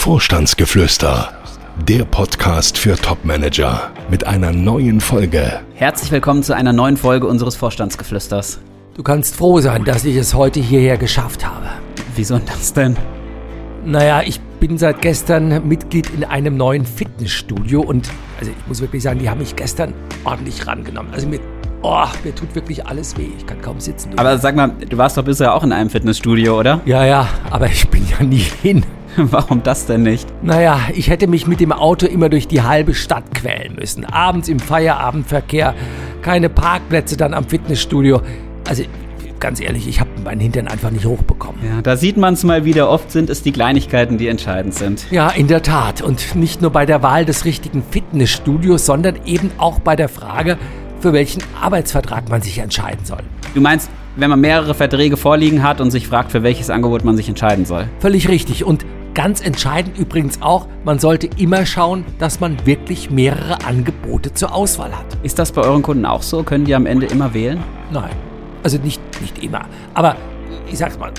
Vorstandsgeflüster, der Podcast für Topmanager mit einer neuen Folge. Herzlich willkommen zu einer neuen Folge unseres Vorstandsgeflüsters. Du kannst froh sein, dass ich es heute hierher geschafft habe. Wieso das denn? Naja, ich bin seit gestern Mitglied in einem neuen Fitnessstudio und also ich muss wirklich sagen, die haben mich gestern ordentlich rangenommen. Also mir, oh, mir tut wirklich alles weh. Ich kann kaum sitzen. Aber sag mal, du warst doch bisher auch in einem Fitnessstudio, oder? Ja, ja, aber ich bin ja nie hin. Warum das denn nicht? Naja, ich hätte mich mit dem Auto immer durch die halbe Stadt quälen müssen. Abends im Feierabendverkehr, keine Parkplätze dann am Fitnessstudio. Also ganz ehrlich, ich habe meinen Hintern einfach nicht hochbekommen. Ja, da sieht man es mal wieder. Oft sind es die Kleinigkeiten, die entscheidend sind. Ja, in der Tat. Und nicht nur bei der Wahl des richtigen Fitnessstudios, sondern eben auch bei der Frage, für welchen Arbeitsvertrag man sich entscheiden soll. Du meinst, wenn man mehrere Verträge vorliegen hat und sich fragt, für welches Angebot man sich entscheiden soll? Völlig richtig. Und Ganz entscheidend übrigens auch, man sollte immer schauen, dass man wirklich mehrere Angebote zur Auswahl hat. Ist das bei euren Kunden auch so? Können die am Ende immer wählen? Nein, also nicht, nicht immer. Aber ich sag's mal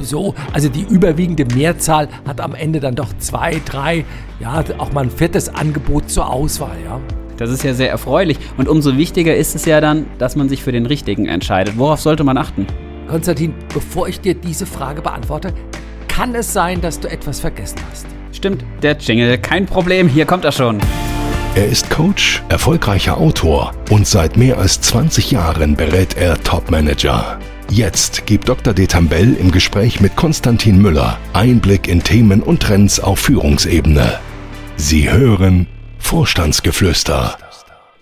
so, also die überwiegende Mehrzahl hat am Ende dann doch zwei, drei, ja, auch mal ein viertes Angebot zur Auswahl, ja. Das ist ja sehr erfreulich. Und umso wichtiger ist es ja dann, dass man sich für den richtigen entscheidet. Worauf sollte man achten? Konstantin, bevor ich dir diese Frage beantworte, kann es sein, dass du etwas vergessen hast. Stimmt, der Jingle, kein Problem, hier kommt er schon. Er ist Coach, erfolgreicher Autor und seit mehr als 20 Jahren berät er Topmanager. Jetzt gibt Dr. Detambell im Gespräch mit Konstantin Müller Einblick in Themen und Trends auf Führungsebene. Sie hören Vorstandsgeflüster.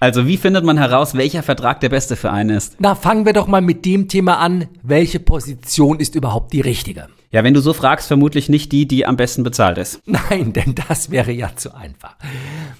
Also wie findet man heraus, welcher Vertrag der beste für einen ist? Na, fangen wir doch mal mit dem Thema an, welche Position ist überhaupt die richtige? Ja, wenn du so fragst, vermutlich nicht die, die am besten bezahlt ist. Nein, denn das wäre ja zu einfach.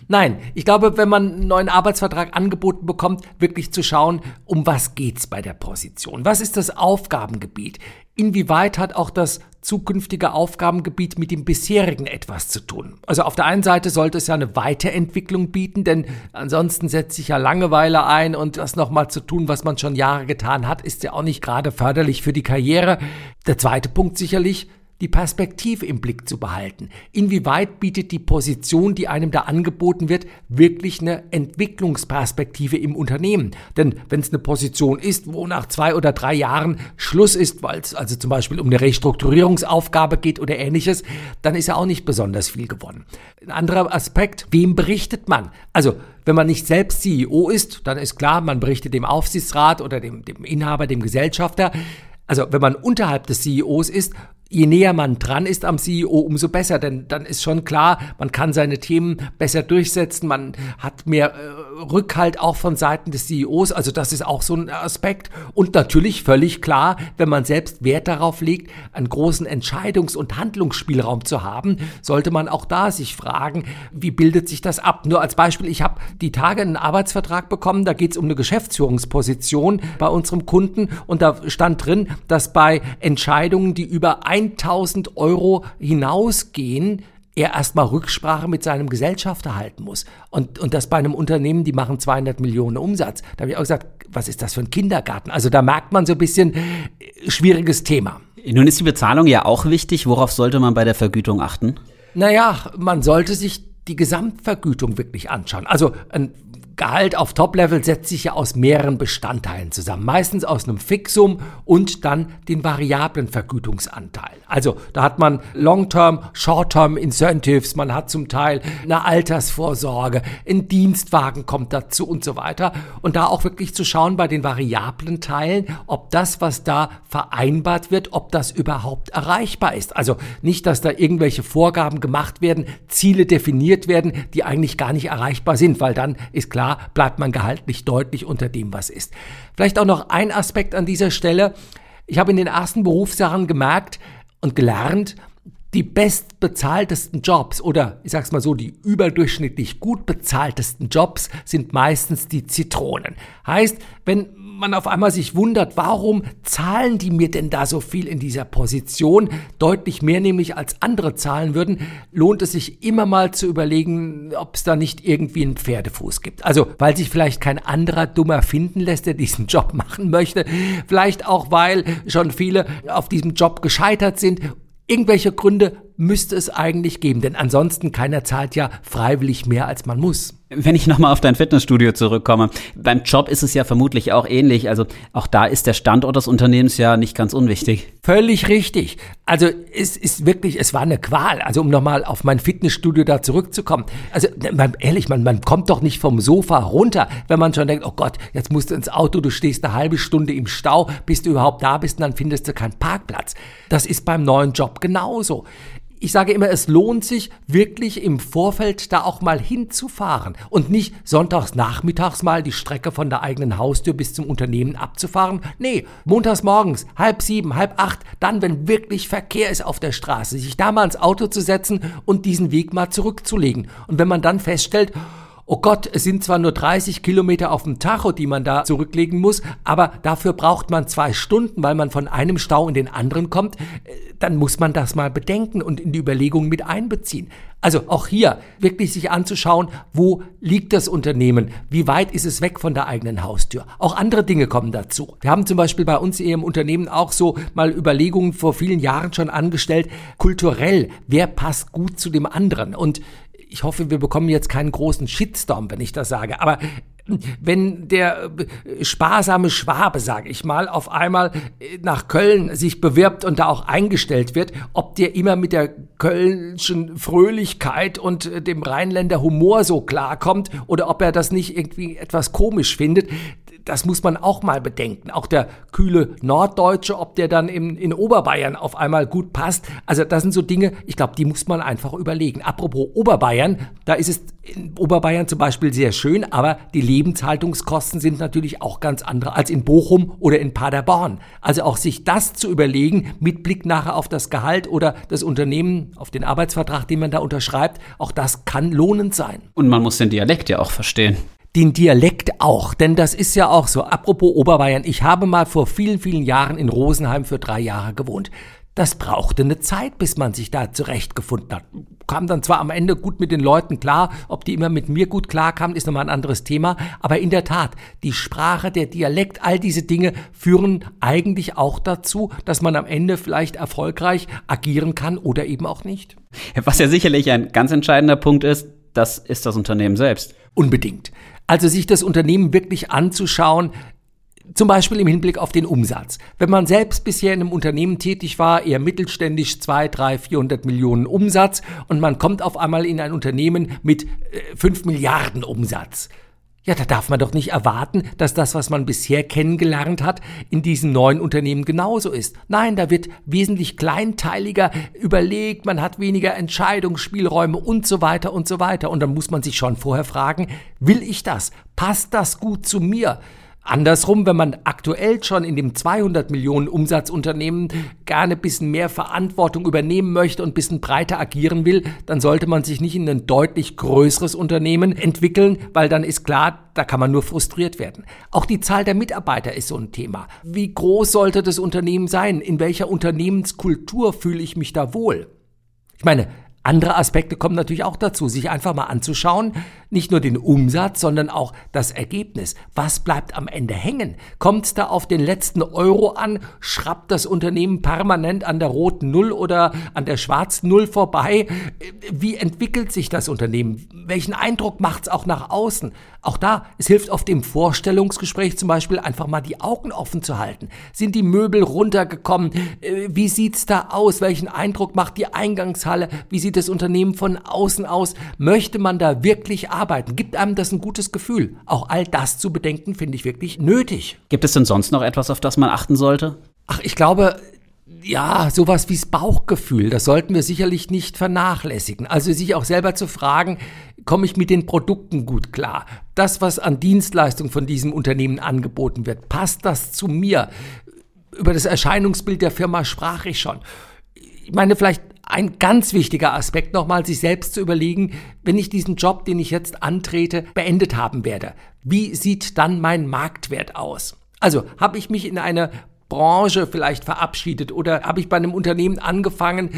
Nein, ich glaube, wenn man einen neuen Arbeitsvertrag angeboten bekommt, wirklich zu schauen, um was geht's bei der Position? Was ist das Aufgabengebiet? Inwieweit hat auch das zukünftige Aufgabengebiet mit dem bisherigen etwas zu tun? Also auf der einen Seite sollte es ja eine Weiterentwicklung bieten, denn ansonsten setzt sich ja Langeweile ein und das nochmal zu tun, was man schon Jahre getan hat, ist ja auch nicht gerade förderlich für die Karriere. Der zweite Punkt sicherlich, die Perspektive im Blick zu behalten. Inwieweit bietet die Position, die einem da angeboten wird, wirklich eine Entwicklungsperspektive im Unternehmen? Denn wenn es eine Position ist, wo nach zwei oder drei Jahren Schluss ist, weil es also zum Beispiel um eine Restrukturierungsaufgabe geht oder ähnliches, dann ist ja auch nicht besonders viel gewonnen. Ein anderer Aspekt, wem berichtet man? Also wenn man nicht selbst CEO ist, dann ist klar, man berichtet dem Aufsichtsrat oder dem, dem Inhaber, dem Gesellschafter. Also wenn man unterhalb des CEOs ist, je näher man dran ist am CEO, umso besser, denn dann ist schon klar, man kann seine Themen besser durchsetzen, man hat mehr äh, Rückhalt auch von Seiten des CEOs, also das ist auch so ein Aspekt und natürlich völlig klar, wenn man selbst Wert darauf legt, einen großen Entscheidungs- und Handlungsspielraum zu haben, sollte man auch da sich fragen, wie bildet sich das ab? Nur als Beispiel, ich habe die Tage einen Arbeitsvertrag bekommen, da geht es um eine Geschäftsführungsposition bei unserem Kunden und da stand drin, dass bei Entscheidungen, die über 1000 Euro hinausgehen, er erstmal Rücksprache mit seinem Gesellschafter halten muss. Und, und das bei einem Unternehmen, die machen 200 Millionen Umsatz. Da habe ich auch gesagt, was ist das für ein Kindergarten? Also da merkt man so ein bisschen äh, schwieriges Thema. Nun ist die Bezahlung ja auch wichtig. Worauf sollte man bei der Vergütung achten? Naja, man sollte sich die Gesamtvergütung wirklich anschauen. Also ein Gehalt auf Top-Level setzt sich ja aus mehreren Bestandteilen zusammen. Meistens aus einem Fixum und dann den variablen Vergütungsanteil. Also da hat man Long-Term, Short-Term Incentives, man hat zum Teil eine Altersvorsorge, ein Dienstwagen kommt dazu und so weiter. Und da auch wirklich zu schauen bei den variablen Teilen, ob das, was da vereinbart wird, ob das überhaupt erreichbar ist. Also nicht, dass da irgendwelche Vorgaben gemacht werden, Ziele definiert werden, die eigentlich gar nicht erreichbar sind, weil dann ist klar, bleibt man gehaltlich deutlich unter dem, was ist. Vielleicht auch noch ein Aspekt an dieser Stelle. Ich habe in den ersten Berufsjahren gemerkt und gelernt, die bestbezahltesten Jobs oder ich sag's mal so, die überdurchschnittlich gut bezahltesten Jobs sind meistens die Zitronen. Heißt, wenn man auf einmal sich wundert, warum zahlen die mir denn da so viel in dieser Position, deutlich mehr nämlich als andere zahlen würden, lohnt es sich immer mal zu überlegen, ob es da nicht irgendwie einen Pferdefuß gibt. Also, weil sich vielleicht kein anderer Dummer finden lässt, der diesen Job machen möchte, vielleicht auch, weil schon viele auf diesem Job gescheitert sind irgendwelche Gründe müsste es eigentlich geben, denn ansonsten keiner zahlt ja freiwillig mehr, als man muss. Wenn ich nochmal auf dein Fitnessstudio zurückkomme, beim Job ist es ja vermutlich auch ähnlich. Also auch da ist der Standort des Unternehmens ja nicht ganz unwichtig. Völlig richtig. Also es ist wirklich, es war eine Qual. Also um nochmal auf mein Fitnessstudio da zurückzukommen. Also man, ehrlich, man, man kommt doch nicht vom Sofa runter, wenn man schon denkt, oh Gott, jetzt musst du ins Auto, du stehst eine halbe Stunde im Stau, bis du überhaupt da bist und dann findest du keinen Parkplatz. Das ist beim neuen Job genauso ich sage immer, es lohnt sich wirklich im Vorfeld da auch mal hinzufahren und nicht sonntags nachmittags mal die Strecke von der eigenen Haustür bis zum Unternehmen abzufahren. Nee, montags morgens, halb sieben, halb acht, dann, wenn wirklich Verkehr ist auf der Straße, sich da mal ins Auto zu setzen und diesen Weg mal zurückzulegen. Und wenn man dann feststellt, oh Gott, es sind zwar nur 30 Kilometer auf dem Tacho, die man da zurücklegen muss, aber dafür braucht man zwei Stunden, weil man von einem Stau in den anderen kommt, äh, dann muss man das mal bedenken und in die Überlegungen mit einbeziehen. Also auch hier wirklich sich anzuschauen, wo liegt das Unternehmen, wie weit ist es weg von der eigenen Haustür. Auch andere Dinge kommen dazu. Wir haben zum Beispiel bei uns hier im Unternehmen auch so mal Überlegungen vor vielen Jahren schon angestellt, kulturell, wer passt gut zu dem anderen. Und ich hoffe, wir bekommen jetzt keinen großen Shitstorm, wenn ich das sage, aber wenn der äh, sparsame Schwabe, sage ich mal, auf einmal äh, nach Köln sich bewirbt und da auch eingestellt wird, ob der immer mit der kölnischen Fröhlichkeit und äh, dem Rheinländer Humor so klarkommt oder ob er das nicht irgendwie etwas komisch findet, das muss man auch mal bedenken. Auch der kühle Norddeutsche, ob der dann in, in Oberbayern auf einmal gut passt. Also das sind so Dinge, ich glaube, die muss man einfach überlegen. Apropos Oberbayern, da ist es in Oberbayern zum Beispiel sehr schön, aber die Lebenshaltungskosten sind natürlich auch ganz andere als in Bochum oder in Paderborn. Also auch sich das zu überlegen, mit Blick nachher auf das Gehalt oder das Unternehmen, auf den Arbeitsvertrag, den man da unterschreibt, auch das kann lohnend sein. Und man muss den Dialekt ja auch verstehen den Dialekt auch, denn das ist ja auch so. Apropos Oberbayern, ich habe mal vor vielen, vielen Jahren in Rosenheim für drei Jahre gewohnt. Das brauchte eine Zeit, bis man sich da zurechtgefunden hat. Kam dann zwar am Ende gut mit den Leuten klar, ob die immer mit mir gut klarkamen, ist nochmal ein anderes Thema, aber in der Tat, die Sprache, der Dialekt, all diese Dinge führen eigentlich auch dazu, dass man am Ende vielleicht erfolgreich agieren kann oder eben auch nicht. Was ja sicherlich ein ganz entscheidender Punkt ist, das ist das Unternehmen selbst. Unbedingt. Also sich das Unternehmen wirklich anzuschauen, zum Beispiel im Hinblick auf den Umsatz. Wenn man selbst bisher in einem Unternehmen tätig war, eher mittelständisch, zwei, drei, 400 Millionen Umsatz und man kommt auf einmal in ein Unternehmen mit äh, 5 Milliarden Umsatz. Ja, da darf man doch nicht erwarten, dass das, was man bisher kennengelernt hat, in diesem neuen Unternehmen genauso ist. Nein, da wird wesentlich kleinteiliger überlegt, man hat weniger Entscheidungsspielräume und so weiter und so weiter. Und dann muss man sich schon vorher fragen, will ich das? Passt das gut zu mir? Andersrum, wenn man aktuell schon in dem 200 Millionen Umsatzunternehmen gerne ein bisschen mehr Verantwortung übernehmen möchte und ein bisschen breiter agieren will, dann sollte man sich nicht in ein deutlich größeres Unternehmen entwickeln, weil dann ist klar, da kann man nur frustriert werden. Auch die Zahl der Mitarbeiter ist so ein Thema. Wie groß sollte das Unternehmen sein? In welcher Unternehmenskultur fühle ich mich da wohl? Ich meine, andere Aspekte kommen natürlich auch dazu, sich einfach mal anzuschauen, nicht nur den Umsatz, sondern auch das Ergebnis. Was bleibt am Ende hängen? Kommt es da auf den letzten Euro an? Schrappt das Unternehmen permanent an der roten Null oder an der schwarzen Null vorbei? Wie entwickelt sich das Unternehmen? Welchen Eindruck macht es auch nach außen? Auch da, es hilft oft im Vorstellungsgespräch zum Beispiel einfach mal die Augen offen zu halten. Sind die Möbel runtergekommen? Äh, wie sieht's da aus? Welchen Eindruck macht die Eingangshalle? Wie sieht das Unternehmen von außen aus? Möchte man da wirklich arbeiten? Gibt einem das ein gutes Gefühl? Auch all das zu bedenken, finde ich wirklich nötig. Gibt es denn sonst noch etwas, auf das man achten sollte? Ach, ich glaube, ja, sowas wie das Bauchgefühl, das sollten wir sicherlich nicht vernachlässigen. Also sich auch selber zu fragen, komme ich mit den Produkten gut klar? Das, was an Dienstleistung von diesem Unternehmen angeboten wird, passt das zu mir? Über das Erscheinungsbild der Firma sprach ich schon. Ich meine, vielleicht ein ganz wichtiger Aspekt nochmal, sich selbst zu überlegen, wenn ich diesen Job, den ich jetzt antrete, beendet haben werde, wie sieht dann mein Marktwert aus? Also habe ich mich in eine Branche vielleicht verabschiedet oder habe ich bei einem Unternehmen angefangen,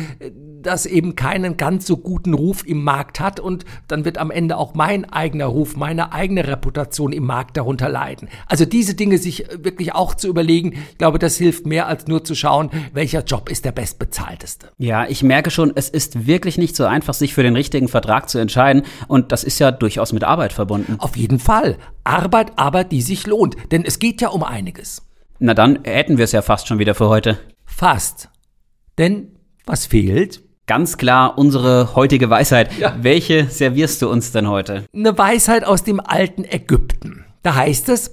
das eben keinen ganz so guten Ruf im Markt hat und dann wird am Ende auch mein eigener Ruf, meine eigene Reputation im Markt darunter leiden. Also diese Dinge sich wirklich auch zu überlegen, ich glaube, das hilft mehr als nur zu schauen, welcher Job ist der bestbezahlteste. Ja, ich merke schon, es ist wirklich nicht so einfach, sich für den richtigen Vertrag zu entscheiden und das ist ja durchaus mit Arbeit verbunden. Auf jeden Fall. Arbeit, Arbeit, die sich lohnt, denn es geht ja um einiges. Na dann hätten wir es ja fast schon wieder für heute. Fast. Denn was fehlt? Ganz klar unsere heutige Weisheit. Ja. Welche servierst du uns denn heute? Eine Weisheit aus dem alten Ägypten. Da heißt es,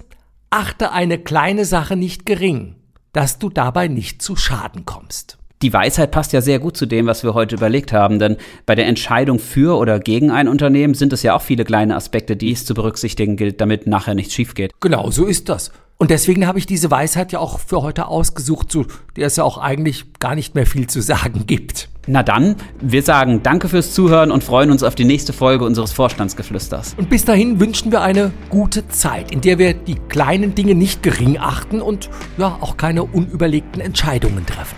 achte eine kleine Sache nicht gering, dass du dabei nicht zu Schaden kommst. Die Weisheit passt ja sehr gut zu dem, was wir heute überlegt haben, denn bei der Entscheidung für oder gegen ein Unternehmen sind es ja auch viele kleine Aspekte, die es zu berücksichtigen gilt, damit nachher nichts schief geht. Genau, so ist das. Und deswegen habe ich diese Weisheit ja auch für heute ausgesucht, zu der es ja auch eigentlich gar nicht mehr viel zu sagen gibt. Na dann, wir sagen Danke fürs Zuhören und freuen uns auf die nächste Folge unseres Vorstandsgeflüsters. Und bis dahin wünschen wir eine gute Zeit, in der wir die kleinen Dinge nicht gering achten und ja auch keine unüberlegten Entscheidungen treffen.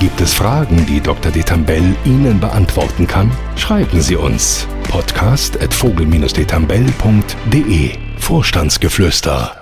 Gibt es Fragen, die Dr. Detambell Ihnen beantworten kann? Schreiben Sie uns podcast at vogel-detambell.de Vorstandsgeflüster